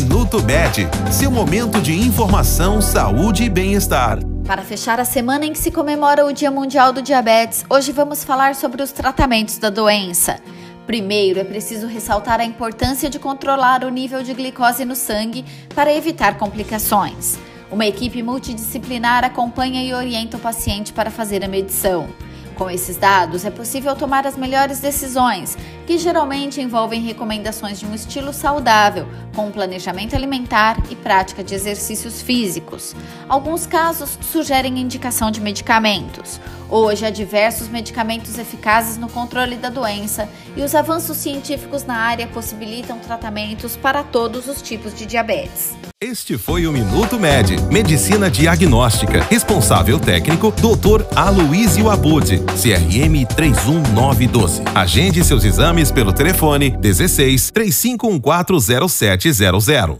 Minuto Med, seu momento de informação, saúde e bem-estar. Para fechar a semana em que se comemora o Dia Mundial do Diabetes, hoje vamos falar sobre os tratamentos da doença. Primeiro, é preciso ressaltar a importância de controlar o nível de glicose no sangue para evitar complicações. Uma equipe multidisciplinar acompanha e orienta o paciente para fazer a medição. Com esses dados, é possível tomar as melhores decisões, que geralmente envolvem recomendações de um estilo saudável, com planejamento alimentar e prática de exercícios físicos. Alguns casos sugerem indicação de medicamentos. Hoje há diversos medicamentos eficazes no controle da doença e os avanços científicos na área possibilitam tratamentos para todos os tipos de diabetes. Este foi o Minuto Med, Medicina Diagnóstica. Responsável técnico, Dr. Aloysio Abud, CRM 31912. Agende seus exames pelo telefone 16 35140700.